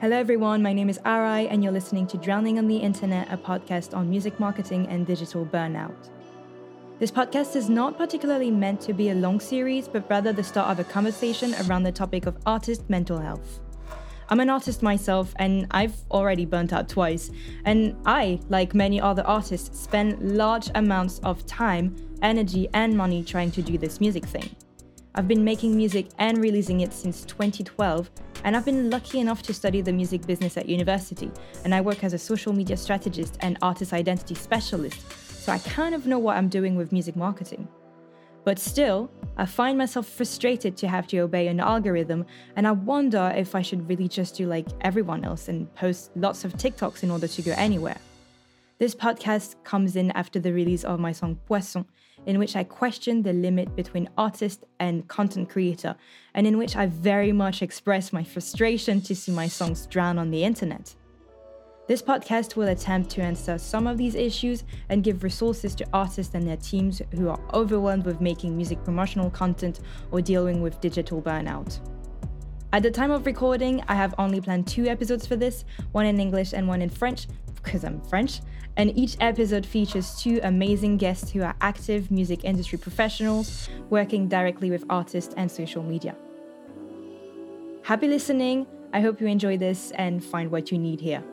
Hello, everyone. My name is ARAE, and you're listening to Drowning on the Internet, a podcast on music marketing and digital burnout. This podcast is not particularly meant to be a long series, but rather the start of a conversation around the topic of artist mental health. I'm an artist myself, and I've already burnt out twice. And I, like many other artists, spend large amounts of time, energy, and money trying to do this music thing. I've been making music and releasing it since 2012, and I've been lucky enough to study the music business at university, and I work as a social media strategist and artist identity specialist, so I kind of know what I'm doing with music marketing. But still, I find myself frustrated to have to obey an algorithm, and I wonder if I should really just do like everyone else and post lots of TikToks in order to go anywhere. This podcast comes in after the release of my song Poisson, in which I question the limit between artist and content creator, and in which I very much express my frustration to see my songs drown on the internet. This podcast will attempt to answer some of these issues and give resources to artists and their teams who are overwhelmed with making music promotional content or dealing with digital burnout. At the time of recording, I have only planned two episodes for this, one in English and one in French, because I'm French, and each episode features two amazing guests who are active music industry professionals working directly with artists and social media. Happy listening! I hope you enjoy this and find what you need here.